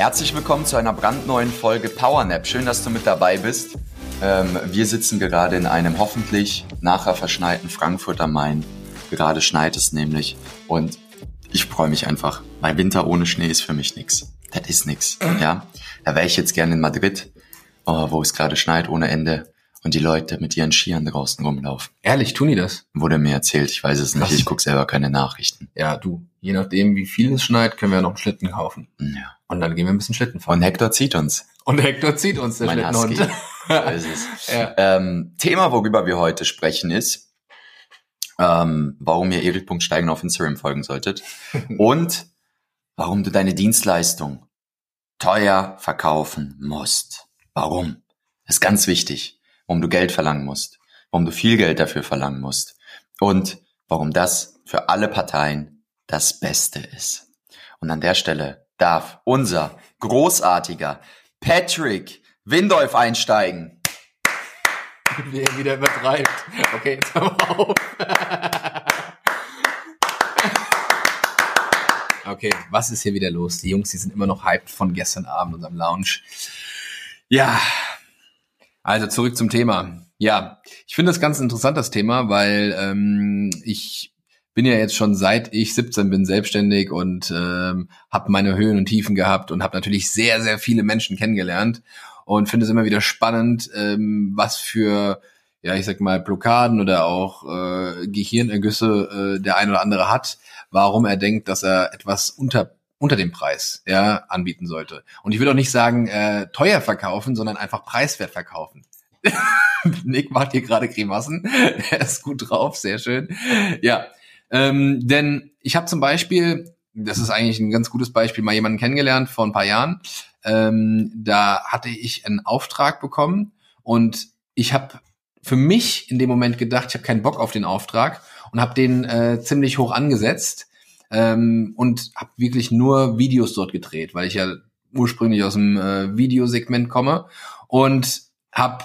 Herzlich willkommen zu einer brandneuen Folge PowerNap. Schön, dass du mit dabei bist. Ähm, wir sitzen gerade in einem hoffentlich nachher verschneiten Frankfurter Main. Gerade schneit es nämlich und ich freue mich einfach, weil Winter ohne Schnee ist für mich nix. Das ist nix, ja. Da wäre ich jetzt gerne in Madrid, oh, wo es gerade schneit ohne Ende und die Leute mit ihren Skiern draußen rumlaufen. Ehrlich, tun die das? Wurde mir erzählt, ich weiß es nicht, Was? ich gucke selber keine Nachrichten. Ja, du. Je nachdem, wie viel es schneit, können wir ja noch einen Schlitten kaufen. Ja. Und dann gehen wir ein bisschen Schlitten fahren. Und Hector zieht uns. Und Hector zieht uns, der mein Schlittenhund. So ist es. ja. Ähm, Thema, worüber wir heute sprechen, ist, ähm, warum ihr Erik.steigen auf Instagram folgen solltet und warum du deine Dienstleistung teuer verkaufen musst. Warum? Das ist ganz wichtig. Warum du Geld verlangen musst. Warum du viel Geld dafür verlangen musst. Und warum das für alle Parteien das Beste ist. Und an der Stelle darf unser großartiger Patrick Windolf einsteigen. Wie er wieder übertreibt. Okay, jetzt hör mal auf. okay, was ist hier wieder los? Die Jungs, die sind immer noch hyped von gestern Abend, unserem Lounge. Ja, also zurück zum Thema. Ja, ich finde das ganz interessant, das Thema, weil ähm, ich bin ja jetzt schon seit ich 17 bin selbstständig und ähm, habe meine Höhen und Tiefen gehabt und habe natürlich sehr, sehr viele Menschen kennengelernt und finde es immer wieder spannend, ähm, was für, ja, ich sag mal, Blockaden oder auch äh, Gehirnergüsse äh, der ein oder andere hat, warum er denkt, dass er etwas unter unter dem Preis ja anbieten sollte. Und ich will auch nicht sagen äh, teuer verkaufen, sondern einfach preiswert verkaufen. Nick macht hier gerade Grimassen. Er ist gut drauf, sehr schön. Ja, ähm, denn ich habe zum Beispiel, das ist eigentlich ein ganz gutes Beispiel, mal jemanden kennengelernt vor ein paar Jahren. Ähm, da hatte ich einen Auftrag bekommen und ich habe für mich in dem Moment gedacht, ich habe keinen Bock auf den Auftrag und habe den äh, ziemlich hoch angesetzt ähm, und habe wirklich nur Videos dort gedreht, weil ich ja ursprünglich aus dem äh, Videosegment komme und habe,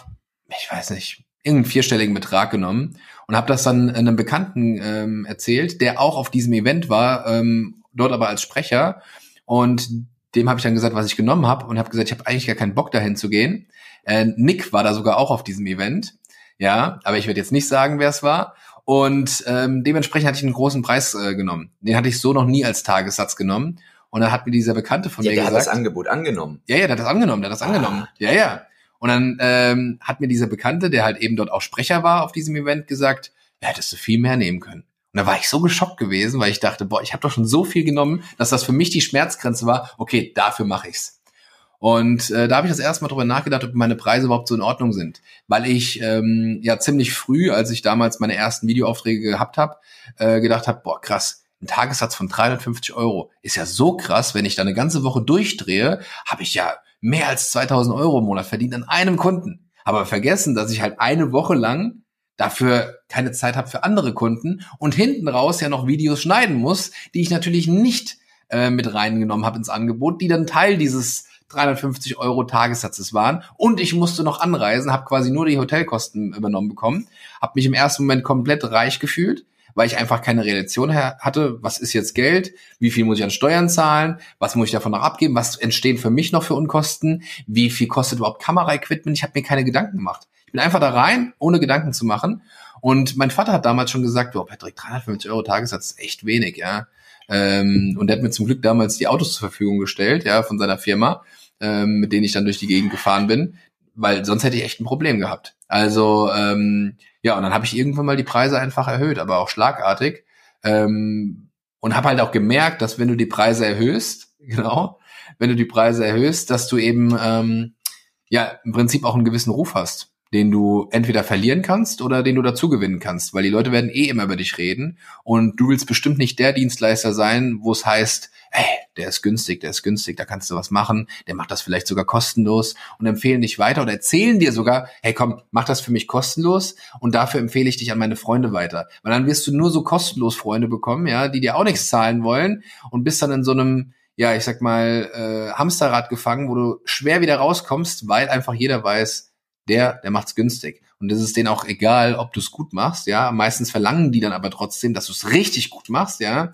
ich weiß nicht, irgendeinen vierstelligen Betrag genommen und habe das dann einem Bekannten ähm, erzählt, der auch auf diesem Event war, ähm, dort aber als Sprecher und dem habe ich dann gesagt, was ich genommen habe und habe gesagt, ich habe eigentlich gar keinen Bock dahin zu gehen. Äh, Nick war da sogar auch auf diesem Event, ja, aber ich werde jetzt nicht sagen, wer es war. Und ähm, dementsprechend hatte ich einen großen Preis äh, genommen. Den hatte ich so noch nie als Tagessatz genommen. Und dann hat mir dieser Bekannte von Ja, mir der hat gesagt, das Angebot angenommen. ja, ja, der hat das angenommen, der hat das Ah. angenommen. Ja, ja. Und dann ähm, hat mir dieser Bekannte, der halt eben dort auch Sprecher war auf diesem Event, gesagt, ja, hättest du viel mehr nehmen können. Und da war ich so geschockt gewesen, weil ich dachte, boah, ich habe doch schon so viel genommen, dass das für mich die Schmerzgrenze war. Okay, dafür mache ich's. Und äh, da habe ich das erste Mal drüber nachgedacht, ob meine Preise überhaupt so in Ordnung sind. Weil ich ähm, ja ziemlich früh, als ich damals meine ersten Videoaufträge gehabt habe, äh, gedacht habe, boah, krass, ein Tagessatz von 350 Euro ist ja so krass, wenn ich da eine ganze Woche durchdrehe, habe ich ja mehr als 2000 Euro im Monat verdient an einem Kunden. Aber vergessen, dass ich halt eine Woche lang dafür keine Zeit habe für andere Kunden und hinten raus ja noch Videos schneiden muss, die ich natürlich nicht äh, mit reingenommen habe ins Angebot, die dann Teil dieses 350 Euro Tagessatzes waren und ich musste noch anreisen, habe quasi nur die Hotelkosten übernommen bekommen, habe mich im ersten Moment komplett reich gefühlt, weil ich einfach keine Relation hatte, was ist jetzt Geld, wie viel muss ich an Steuern zahlen, was muss ich davon noch abgeben, was entstehen für mich noch für Unkosten, wie viel kostet überhaupt Kameraequipment, ich habe mir keine Gedanken gemacht. Ich bin einfach da rein, ohne Gedanken zu machen. Und mein Vater hat damals schon gesagt, oh Patrick, 350 Euro Tagessatz ist echt wenig, ja. Ähm, und der hat mir zum Glück damals die Autos zur Verfügung gestellt, ja, von seiner Firma, ähm, mit denen ich dann durch die Gegend gefahren bin, weil sonst hätte ich echt ein Problem gehabt. Also ähm, ja, und dann habe ich irgendwann mal die Preise einfach erhöht, aber auch schlagartig. Ähm, und habe halt auch gemerkt, dass wenn du die Preise erhöhst, genau, wenn du die Preise erhöhst, dass du eben ähm, ja im Prinzip auch einen gewissen Ruf hast, den du entweder verlieren kannst oder den du dazu gewinnen kannst, weil die Leute werden eh immer über dich reden und du willst bestimmt nicht der Dienstleister sein, wo es heißt, hey, der ist günstig, der ist günstig, da kannst du was machen, der macht das vielleicht sogar kostenlos und empfehlen dich weiter oder erzählen dir sogar, hey komm, mach das für mich kostenlos und dafür empfehle ich dich an meine Freunde weiter. Weil dann wirst du nur so kostenlos Freunde bekommen, ja, die dir auch nichts zahlen wollen und bist dann in so einem ja, ich sag mal, äh, Hamsterrad gefangen, wo du schwer wieder rauskommst, weil einfach jeder weiß, der, der macht's günstig. Und es ist denen auch egal, ob du es gut machst, ja. Meistens verlangen die dann aber trotzdem, dass du es richtig gut machst, ja.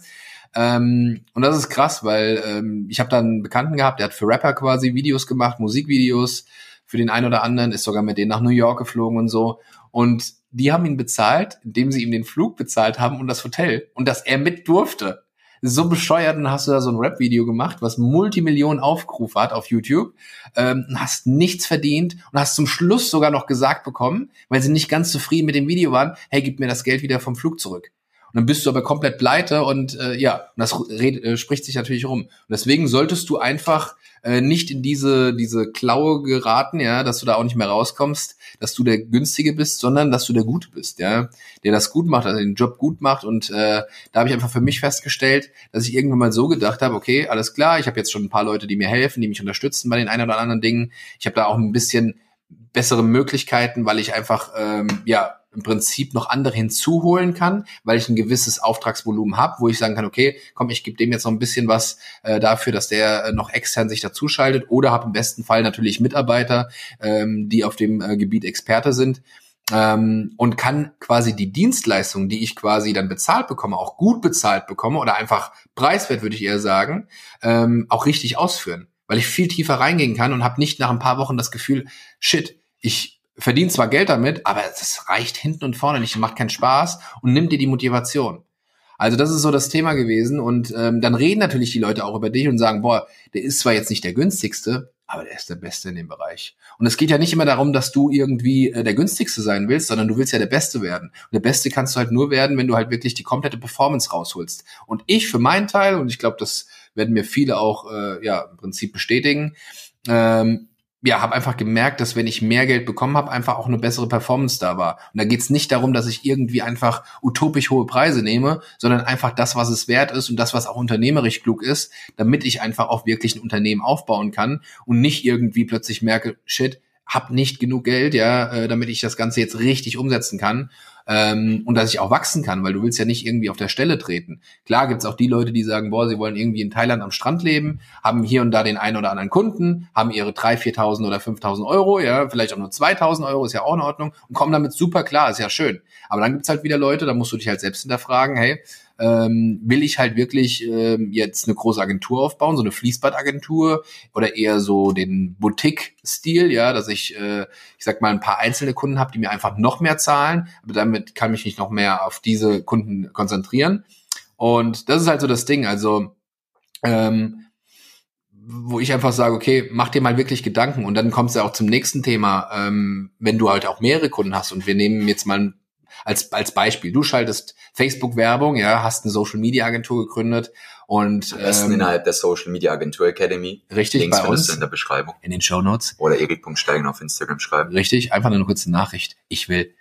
Ähm, und das ist krass, weil ähm, ich habe da einen Bekannten gehabt, der hat für Rapper quasi Videos gemacht, Musikvideos für den einen oder anderen, ist sogar mit denen nach New York geflogen und so. Und die haben ihn bezahlt, indem sie ihm den Flug bezahlt haben und das Hotel und dass er mit durfte so bescheuert und hast du da so ein Rap-Video gemacht, was Multimillionen Aufrufe hat auf YouTube, ähm, hast nichts verdient und hast zum Schluss sogar noch gesagt bekommen, weil sie nicht ganz zufrieden mit dem Video waren, hey, gib mir das Geld wieder vom Flug zurück. Und dann bist du aber komplett pleite und äh, ja, das red, äh, spricht sich natürlich rum. Und deswegen solltest du einfach äh, nicht in diese, diese Klaue geraten, ja, dass du da auch nicht mehr rauskommst, dass du der Günstige bist, sondern dass du der Gute bist, ja, der das gut macht, also den Job gut macht. Und äh, da habe ich einfach für mich festgestellt, dass ich irgendwann mal so gedacht habe, okay, alles klar, ich habe jetzt schon ein paar Leute, die mir helfen, die mich unterstützen bei den ein oder anderen Dingen. Ich habe da auch ein bisschen bessere Möglichkeiten, weil ich einfach ähm, ja im Prinzip noch andere hinzuholen kann, weil ich ein gewisses Auftragsvolumen habe, wo ich sagen kann, okay, komm, ich gebe dem jetzt noch ein bisschen was äh, dafür, dass der äh, noch extern sich dazuschaltet. Oder habe im besten Fall natürlich Mitarbeiter, ähm, die auf dem äh, Gebiet Experte sind ähm, und kann quasi die Dienstleistung, die ich quasi dann bezahlt bekomme, auch gut bezahlt bekomme oder einfach preiswert, würde ich eher sagen, ähm, auch richtig ausführen, weil ich viel tiefer reingehen kann und habe nicht nach ein paar Wochen das Gefühl, shit, ich verdient zwar Geld damit, aber das reicht hinten und vorne nicht, macht keinen Spaß und nimmt dir die Motivation. Also das ist so das Thema gewesen und ähm, dann reden natürlich die Leute auch über dich und sagen, boah, der ist zwar jetzt nicht der günstigste, aber der ist der Beste in dem Bereich. Und es geht ja nicht immer darum, dass du irgendwie äh, der günstigste sein willst, sondern du willst ja der Beste werden. Und der Beste kannst du halt nur werden, wenn du halt wirklich die komplette Performance rausholst. Und ich für meinen Teil, und ich glaube, das werden mir viele auch äh, ja im Prinzip bestätigen, ähm, ja, habe einfach gemerkt, dass wenn ich mehr Geld bekommen habe, einfach auch eine bessere Performance da war. Und da geht's nicht darum, dass ich irgendwie einfach utopisch hohe Preise nehme, sondern einfach das, was es wert ist und das, was auch unternehmerisch klug ist, damit ich einfach auch wirklich ein Unternehmen aufbauen kann und nicht irgendwie plötzlich merke, shit, hab nicht genug Geld, ja, äh, damit ich das Ganze jetzt richtig umsetzen kann ähm, und dass ich auch wachsen kann, weil du willst ja nicht irgendwie auf der Stelle treten. Klar gibt's auch die Leute, die sagen, boah, sie wollen irgendwie in Thailand am Strand leben, haben hier und da den einen oder anderen Kunden, haben ihre 3.000, 4.000 oder 5.000 Euro, ja, vielleicht auch nur 2.000 Euro, ist ja auch in Ordnung und kommen damit super klar, ist ja schön. Aber dann gibt's halt wieder Leute, da musst du dich halt selbst hinterfragen, hey, ähm, will ich halt wirklich ähm, jetzt eine große Agentur aufbauen, so eine Fließbandagentur oder eher so den Boutique-Stil, ja, dass ich, äh, ich sag mal, ein paar einzelne Kunden habe, die mir einfach noch mehr zahlen, aber damit kann ich mich noch mehr auf diese Kunden konzentrieren. Und das ist halt so das Ding, also ähm, wo ich einfach sage, okay, mach dir mal wirklich Gedanken und dann kommst du auch zum nächsten Thema, ähm, wenn du halt auch mehrere Kunden hast und wir nehmen jetzt mal ein als, als Beispiel. Du schaltest Facebook-Werbung, ja, hast eine Social-Media-Agentur gegründet und Am besten ähm, innerhalb der Social Media Agentur Academy. Richtig, Links bei uns in der Beschreibung. In den Show Notes. Oder erik.steigen auf Instagram schreiben. Richtig, einfach eine kurze Nachricht. Ich will.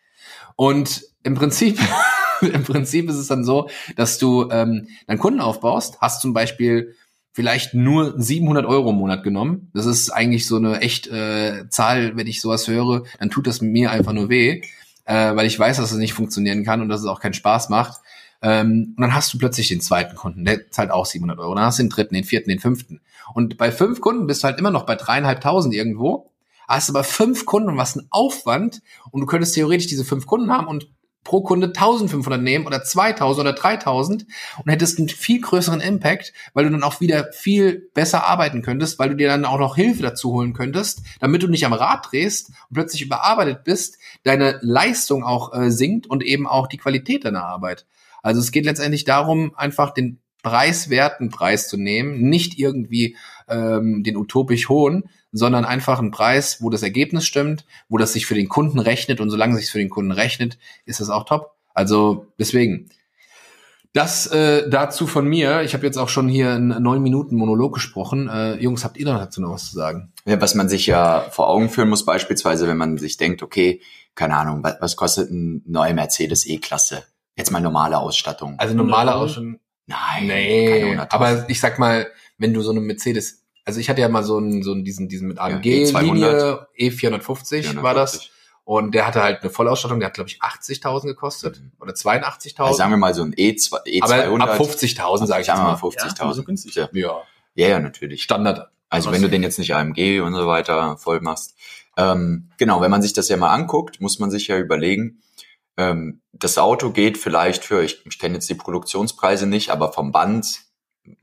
Und im Prinzip, im Prinzip ist es dann so, dass du ähm, deinen Kunden aufbaust, hast zum Beispiel vielleicht nur 700 Euro im Monat genommen. Das ist eigentlich so eine echt äh, Zahl, wenn ich sowas höre, dann tut das mir einfach nur weh äh, weil ich weiß, dass es nicht funktionieren kann und dass es auch keinen Spaß macht. Ähm, und dann hast du plötzlich den zweiten Kunden, der zahlt auch 700 Euro. Dann hast du den dritten, den vierten, den fünften. Und bei fünf Kunden bist du halt immer noch bei dreieinhalbtausend irgendwo. Hast aber fünf Kunden und was ein Aufwand. Und du könntest theoretisch diese fünf Kunden haben und pro Kunde 1500 nehmen oder 2000 oder 3000 und hättest einen viel größeren Impact, weil du dann auch wieder viel besser arbeiten könntest, weil du dir dann auch noch Hilfe dazu holen könntest, damit du nicht am Rad drehst und plötzlich überarbeitet bist, deine Leistung auch äh, sinkt und eben auch die Qualität deiner Arbeit. Also es geht letztendlich darum, einfach den preiswerten Preis zu nehmen, nicht irgendwie ähm, den utopisch hohen, sondern einfach ein Preis, wo das Ergebnis stimmt, wo das sich für den Kunden rechnet und solange sich für den Kunden rechnet, ist das auch top. Also deswegen. Das äh, dazu von mir. Ich habe jetzt auch schon hier einen neun Minuten Monolog gesprochen. Äh, Jungs, habt ihr dazu noch was zu sagen? Ja, was man sich ja vor Augen führen muss, beispielsweise, wenn man sich denkt, okay, keine Ahnung, was, was kostet ein neuer Mercedes E-Klasse? Jetzt mal normale Ausstattung. Also normale Ausstattung. Nein, nee, aber ich sag mal, wenn du so eine Mercedes, also ich hatte ja mal so einen, so einen diesen, diesen mit AMG E200. Linie E450 war das. 450. Und der hatte halt eine Vollausstattung, der hat glaube ich 80.000 gekostet Mhm. oder 82.000. Also sagen wir mal so ein E2, E200. aber ab 50.000 sage ich jetzt sagen wir mal mal. 50.000. so günstig. Ja. Ja, ja, ja, natürlich. Standard. Also Was- wenn du den jetzt nicht AMG und so weiter voll machst. Ähm, genau, wenn man sich das ja mal anguckt, muss man sich ja überlegen, ähm, das Auto geht vielleicht für, ich, ich kenne jetzt die Produktionspreise nicht, aber vom Band,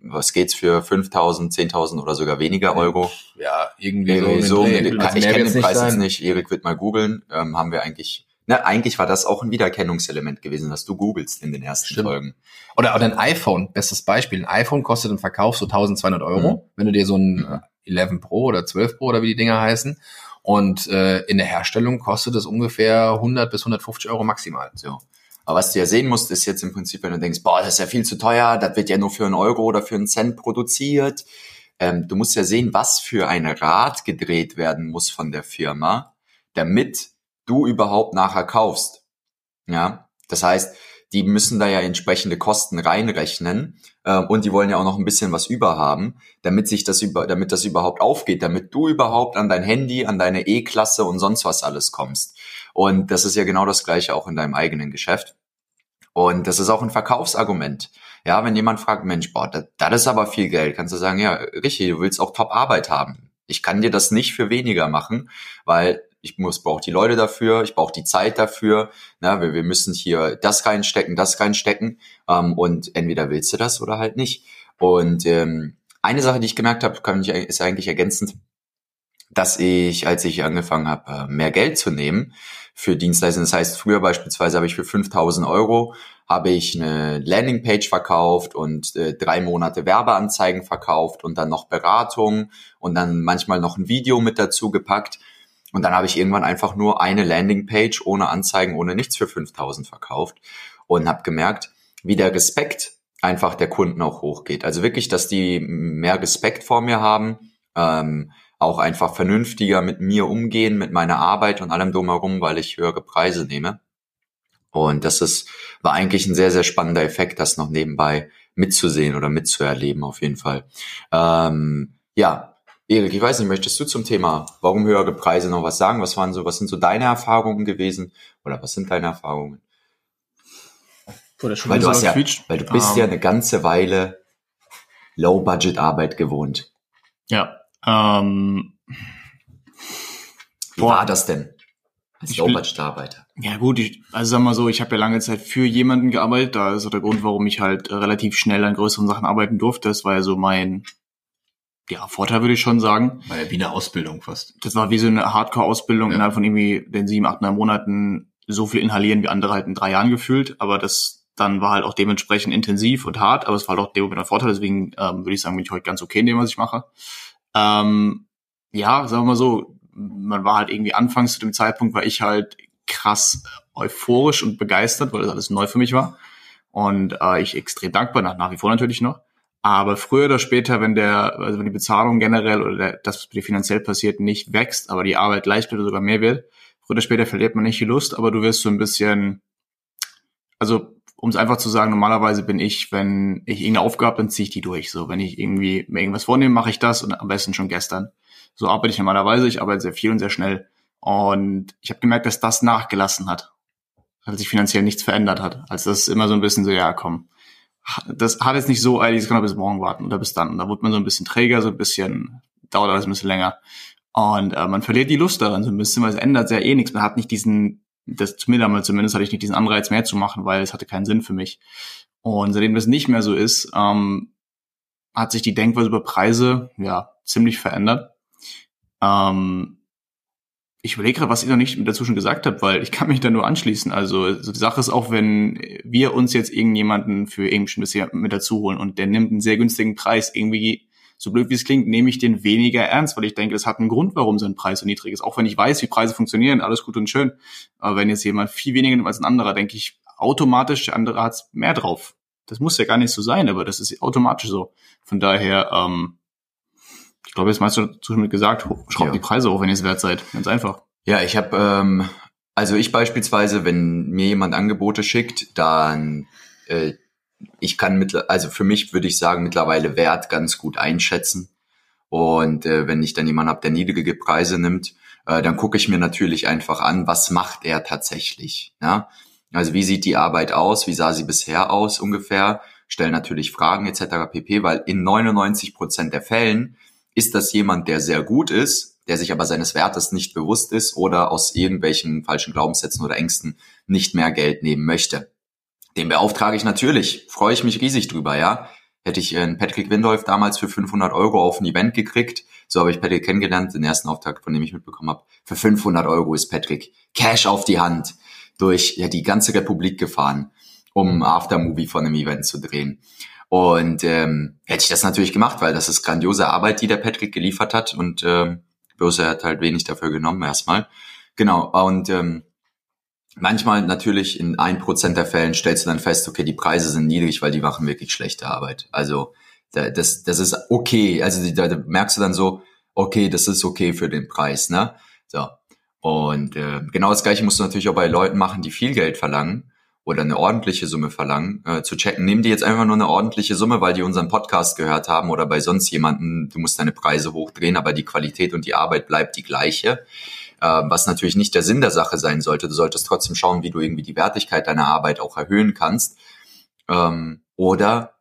was geht's für 5.000, 10.000 oder sogar weniger Euro? Ja, irgendwie Irgendwie so. so, in den Dreh. ich Also kenne den Preis jetzt nicht, Erik wird mal googeln, ähm, haben wir eigentlich, na, eigentlich war das auch ein Wiedererkennungselement gewesen, dass du googelst in den ersten Stimmt. Folgen. Oder, oder ein iPhone, bestes Beispiel. Ein iPhone kostet im Verkauf so 1200 Euro, Mhm. wenn du dir so ein Mhm. äh, 11 Pro oder 12 Pro oder wie die Dinger heißen. Und äh, in der Herstellung kostet es ungefähr 100 bis 150 Euro maximal. So. Aber was du ja sehen musst, ist jetzt im Prinzip, wenn du denkst, boah, das ist ja viel zu teuer, das wird ja nur für einen Euro oder für einen Cent produziert. Ähm, du musst ja sehen, was für ein Rad gedreht werden muss von der Firma, damit du überhaupt nachher kaufst. Ja, das heißt, die müssen da ja entsprechende Kosten reinrechnen äh, und die wollen ja auch noch ein bisschen was überhaben, damit sich das über, damit das überhaupt aufgeht, damit du überhaupt an dein Handy, an deine E-Klasse und sonst was alles kommst. Und das ist ja genau das Gleiche auch in deinem eigenen Geschäft. Und das ist auch ein Verkaufsargument. Ja, wenn jemand fragt, Mensch, boah, das, das ist aber viel Geld, kannst du sagen, ja, richtig, du willst auch Top-Arbeit haben. Ich kann dir das nicht für weniger machen, weil ich muss, brauche die Leute dafür, ich brauche die Zeit dafür. Na, wir, wir müssen hier das reinstecken, das reinstecken. Ähm, und entweder willst du das oder halt nicht. Und ähm, eine Sache, die ich gemerkt habe, kann ich, ist eigentlich ergänzend, dass ich, als ich angefangen habe, äh, mehr Geld zu nehmen für Dienstleistungen, das heißt, früher beispielsweise habe ich für 5000 Euro habe ich eine Landingpage verkauft und äh, drei Monate Werbeanzeigen verkauft und dann noch Beratung und dann manchmal noch ein Video mit dazu gepackt. Und dann habe ich irgendwann einfach nur eine Landingpage ohne Anzeigen, ohne nichts für 5000 verkauft und habe gemerkt, wie der Respekt einfach der Kunden auch hochgeht. Also wirklich, dass die mehr Respekt vor mir haben, ähm, auch einfach vernünftiger mit mir umgehen, mit meiner Arbeit und allem drumherum, weil ich höhere Preise nehme. Und das ist, war eigentlich ein sehr, sehr spannender Effekt, das noch nebenbei mitzusehen oder mitzuerleben, auf jeden Fall. Ähm, ja, Erik, ich weiß nicht, möchtest du zum Thema, warum höhere Preise noch was sagen? Was waren so, was sind so deine Erfahrungen gewesen? Oder was sind deine Erfahrungen? Boah, Weil du hast ja, weil du bist Ähm, ja eine ganze Weile Low-Budget-Arbeit gewohnt. Ja. Ähm, Wie Boah. war das denn? Als Low-Budget-Arbeiter. ja gut, ich, also sag mal so, ich habe ja lange Zeit für jemanden gearbeitet. Da ist so der Grund, warum ich halt äh, relativ schnell an größeren Sachen arbeiten durfte. Das war ja so mein ja, Vorteil, würde ich schon sagen. War ja wie eine Ausbildung fast. Das war wie so eine Hardcore-Ausbildung Ja. innerhalb von irgendwie den sieben, acht, neun Monaten so viel inhalieren wie andere halt in drei Jahren gefühlt. Aber das dann war halt auch dementsprechend intensiv und hart, aber es war halt auch dem ein Vorteil. Deswegen ähm, würde ich sagen, bin ich heute ganz okay in dem, was ich mache. Ähm, ja, sagen wir mal so, man war halt irgendwie anfangs zu dem Zeitpunkt, war ich halt krass euphorisch und begeistert, weil das alles neu für mich war. Und äh, ich extrem dankbar, nach, nach wie vor natürlich noch. Aber früher oder später, wenn der, also wenn die Bezahlung generell oder der, das, was dir finanziell passiert, nicht wächst, aber die Arbeit leicht oder sogar mehr wird, früher oder später verliert man nicht die Lust, aber du wirst so ein bisschen, also um es einfach zu sagen, normalerweise bin ich, wenn ich irgendeine Aufgabe habe, dann ziehe ich die durch. So, wenn ich irgendwie mir irgendwas vornehme, mache ich das und am besten schon gestern. So arbeite ich normalerweise. Ich arbeite sehr viel und sehr schnell. Und ich habe gemerkt, dass das nachgelassen hat. Dass sich finanziell nichts verändert hat. Also das immer so ein bisschen so, ja, komm. Das hat jetzt nicht so eilig, das kann auch bis morgen warten oder bis dann. Und da wird man so ein bisschen träger, so ein bisschen, dauert alles ein bisschen länger. Und äh, man verliert die Lust daran so ein bisschen, weil es ändert sehr eh nichts. Man hat nicht diesen, das zu mir damals zumindest hatte ich nicht diesen Anreiz mehr zu machen, weil es hatte keinen Sinn für mich. Und seitdem das nicht mehr so ist, ähm, hat sich die Denkweise über Preise ja ziemlich verändert. Ähm, ich überlege gerade, was ihr noch nicht dazu schon gesagt habt, weil ich kann mich da nur anschließen. Also, also die Sache ist auch, wenn wir uns jetzt irgendjemanden für irgendwie ein bisschen mit dazu holen und der nimmt einen sehr günstigen Preis, irgendwie, so blöd wie es klingt, nehme ich den weniger ernst, weil ich denke, das hat einen Grund, warum so ein Preis so niedrig ist. Auch wenn ich weiß, wie Preise funktionieren, alles gut und schön. Aber wenn jetzt jemand viel weniger nimmt als ein anderer, denke ich automatisch, der andere hat's mehr drauf. Das muss ja gar nicht so sein, aber das ist automatisch so. Von daher, ähm, ich glaube, jetzt meinst du schon mit gesagt, schraubt Ja. die Preise hoch, wenn ihr es wert seid. Ganz einfach. Ja, ich habe, ähm, also ich beispielsweise, wenn mir jemand Angebote schickt, dann äh, ich kann mit, also für mich würde ich sagen, mittlerweile Wert ganz gut einschätzen. Und äh, wenn ich dann jemanden habe, der niedrige Preise nimmt, äh, dann gucke ich mir natürlich einfach an, was macht er tatsächlich. Ja? Also wie sieht die Arbeit aus, wie sah sie bisher aus ungefähr, stelle natürlich Fragen etc. pp, weil in 99 Prozent der Fällen ist das jemand, der sehr gut ist, der sich aber seines Wertes nicht bewusst ist oder aus irgendwelchen falschen Glaubenssätzen oder Ängsten nicht mehr Geld nehmen möchte. Den beauftrage ich natürlich, freue ich mich riesig drüber, ja. Hätte ich einen Patrick Windolf damals für 500 Euro auf ein Event gekriegt, so habe ich Patrick kennengelernt, den ersten Auftrag, von dem ich mitbekommen habe. Für 500 Euro ist Patrick Cash auf die Hand durch ja, die ganze Republik gefahren, um Aftermovie von einem Event zu drehen. Und ähm, hätte ich das natürlich gemacht, weil das ist grandiose Arbeit, die der Patrick geliefert hat und ähm, bloß hat halt wenig dafür genommen erstmal. Genau, und ähm, manchmal natürlich in ein Prozent der Fällen stellst du dann fest, okay, die Preise sind niedrig, weil die machen wirklich schlechte Arbeit. Also das, das ist okay. Also da, merkst du dann so, okay, das ist okay für den Preis, ne? So. Und äh, genau das gleiche musst du natürlich auch bei Leuten machen, die viel Geld verlangen oder eine ordentliche Summe verlangen, äh, zu checken, nehmen die jetzt einfach nur eine ordentliche Summe, weil die unseren Podcast gehört haben oder bei sonst jemanden, du musst deine Preise hochdrehen, aber die Qualität und die Arbeit bleibt die gleiche. Äh, was natürlich nicht der Sinn der Sache sein sollte. Du solltest trotzdem schauen, wie du irgendwie die Wertigkeit deiner Arbeit auch erhöhen kannst. Ähm, oder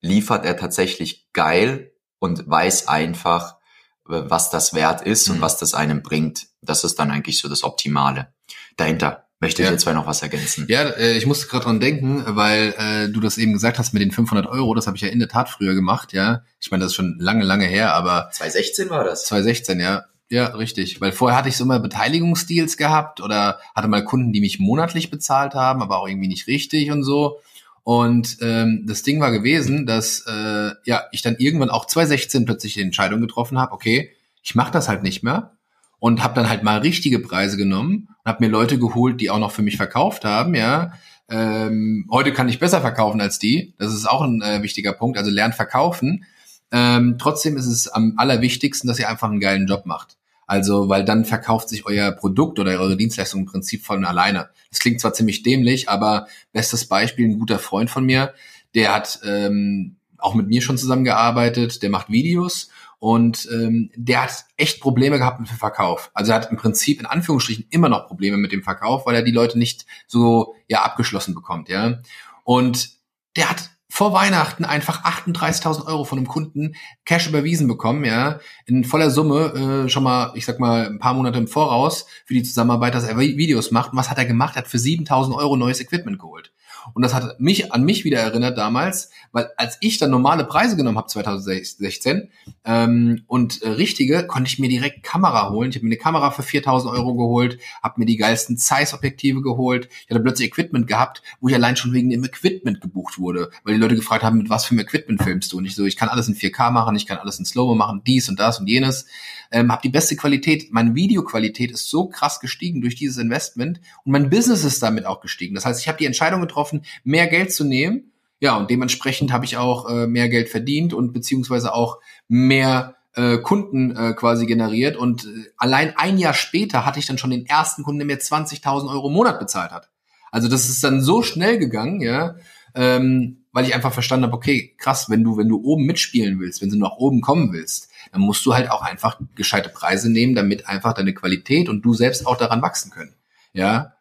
liefert er tatsächlich geil und weiß einfach, was das wert ist mhm. und was das einem bringt. Das ist dann eigentlich so das Optimale. Dahinter möchte ich ja. jetzt zwar noch was ergänzen. Ja, äh, ich musste gerade dran denken, weil äh, du das eben gesagt hast mit den 500 Euro, das habe ich ja in der Tat früher gemacht, ja. Ich meine, das ist schon lange, lange her, aber... 2016 war das? 2016, ja. Ja, richtig. Weil vorher hatte ich so immer Beteiligungsdeals gehabt oder hatte mal Kunden, die mich monatlich bezahlt haben, aber auch irgendwie nicht richtig und so. Und ähm, das Ding war gewesen, dass äh, ja ich dann irgendwann auch 2016 plötzlich die Entscheidung getroffen habe, okay, ich mache das halt nicht mehr und habe dann halt mal richtige Preise genommen und habe mir Leute geholt, die auch noch für mich verkauft haben, ja. Ähm, heute kann ich besser verkaufen als die. Das ist auch ein äh, wichtiger Punkt. Also lernt verkaufen. Ähm, trotzdem ist es am allerwichtigsten, dass ihr einfach einen geilen Job macht. Also, weil dann verkauft sich euer Produkt oder eure Dienstleistung im Prinzip von alleine. Das klingt zwar ziemlich dämlich, aber bestes Beispiel, ein guter Freund von mir, der hat ähm, auch mit mir schon zusammengearbeitet, der macht Videos und ähm, der hat echt Probleme gehabt mit dem Verkauf. Also er hat im Prinzip in Anführungsstrichen immer noch Probleme mit dem Verkauf, weil er die Leute nicht so ja abgeschlossen bekommt, ja. Und der hat vor Weihnachten einfach 38.000 Euro von einem Kunden Cash überwiesen bekommen, ja, in voller Summe, äh, schon mal, ich sag mal, ein paar Monate im Voraus für die Zusammenarbeit, dass er Videos macht. Und was hat er gemacht? Er hat für 7.000 Euro neues Equipment geholt. Und das hat mich an mich wieder erinnert damals, weil als ich dann normale Preise genommen habe 2016 ähm, und äh, richtige, konnte ich mir direkt Kamera holen. Ich habe mir eine Kamera für 4000 Euro geholt, habe mir die geilsten Zeiss-Objektive geholt. Ich hatte plötzlich Equipment gehabt, wo ich allein schon wegen dem Equipment gebucht wurde, weil die Leute gefragt haben, mit was für einem Equipment filmst du? Und ich so, ich kann alles in 4K machen, ich kann alles in Slow-Mo machen, dies und das und jenes. Ähm, habe die beste Qualität. Meine Videoqualität ist so krass gestiegen durch dieses Investment und mein Business ist damit auch gestiegen. Das heißt, ich habe die Entscheidung getroffen, mehr Geld zu nehmen ja, und dementsprechend habe ich auch äh, mehr Geld verdient und beziehungsweise auch mehr äh, Kunden äh, quasi generiert. Und äh, allein ein Jahr später hatte ich dann schon den ersten Kunden, der mir 20.000 Euro im Monat bezahlt hat. Also das ist dann so schnell gegangen, ja, ähm, weil ich einfach verstanden habe, okay, krass, wenn du, wenn du oben mitspielen willst, wenn du nach oben kommen willst, dann musst du halt auch einfach gescheite Preise nehmen, damit einfach deine Qualität und du selbst auch daran wachsen können. Ja.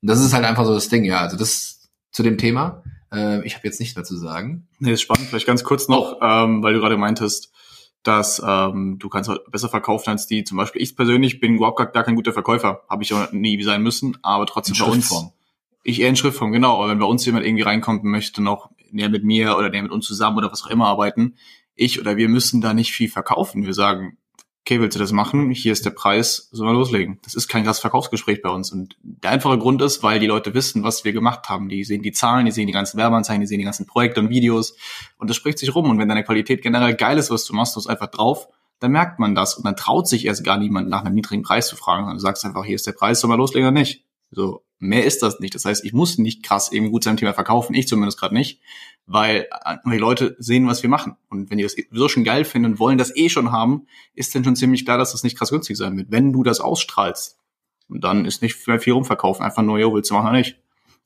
Und das ist halt einfach so das Ding, ja. Also das zu dem Thema. Äh, ich habe jetzt nichts mehr zu sagen. Nee, ist spannend. Vielleicht ganz kurz noch, oh. ähm, weil du gerade meintest, dass ähm, du kannst besser verkaufen als die. Zum Beispiel ich persönlich bin überhaupt gar, gar kein guter Verkäufer. Habe ich auch nie sein müssen, aber trotzdem in bei uns. Ich eher in Schriftform, genau. Aber wenn bei uns jemand irgendwie reinkommt und möchte noch näher mit mir oder näher mit uns zusammen oder was auch immer arbeiten, ich oder wir müssen da nicht viel verkaufen. Wir sagen, okay, willst du das machen? Hier ist der Preis, sollen wir loslegen. Das ist kein krasses Verkaufsgespräch bei uns. Und der einfache Grund ist, weil die Leute wissen, was wir gemacht haben. Die sehen die Zahlen, die sehen die ganzen Werbeanzeigen, die sehen die ganzen Projekte und Videos. Und das spricht sich rum. Und wenn deine Qualität generell geil ist, was du machst, du hast einfach drauf, dann merkt man das. Und dann traut sich erst gar niemand nach einem niedrigen Preis zu fragen. Dann sagst einfach, hier ist der Preis, sollen wir loslegen oder nicht? So, mehr ist das nicht. Das heißt, ich muss nicht krass eben gut sein Thema verkaufen, ich zumindest gerade nicht, weil die Leute sehen, was wir machen. Und wenn die das so schon geil finden und wollen das eh schon haben, ist dann schon ziemlich klar, dass das nicht krass günstig sein wird. Wenn du das ausstrahlst, und dann ist nicht mehr viel rumverkaufen, einfach nur, jo, willst du machen oder nicht.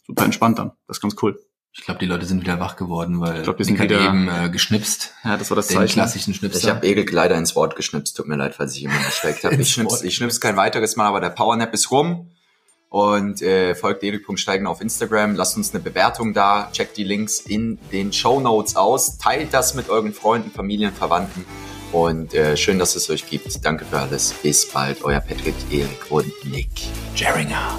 Super entspannt dann. Das ist ganz cool. Ich glaube, die Leute sind wieder wach geworden, weil Ich glaub, die sind wieder- eben äh, geschnipst. Ja, das war das Den Zeichen. klassischen Schnipser. Ich habe Erik leider ins Wort geschnipst. Tut mir leid, falls ich jemanden erschreckt habe. Ins Ich schnips, ich schnips kein weiteres Mal, aber der Powernap ist rum. Und äh, folgt Erik.steigen auf Instagram. Lasst uns eine Bewertung da. Checkt die Links in den Show Notes aus. Teilt das mit euren Freunden, Familien, Verwandten. Und äh, schön, dass es euch gibt. Danke für alles. Bis bald. Euer Patrick, Erik und Nick. Jeringer.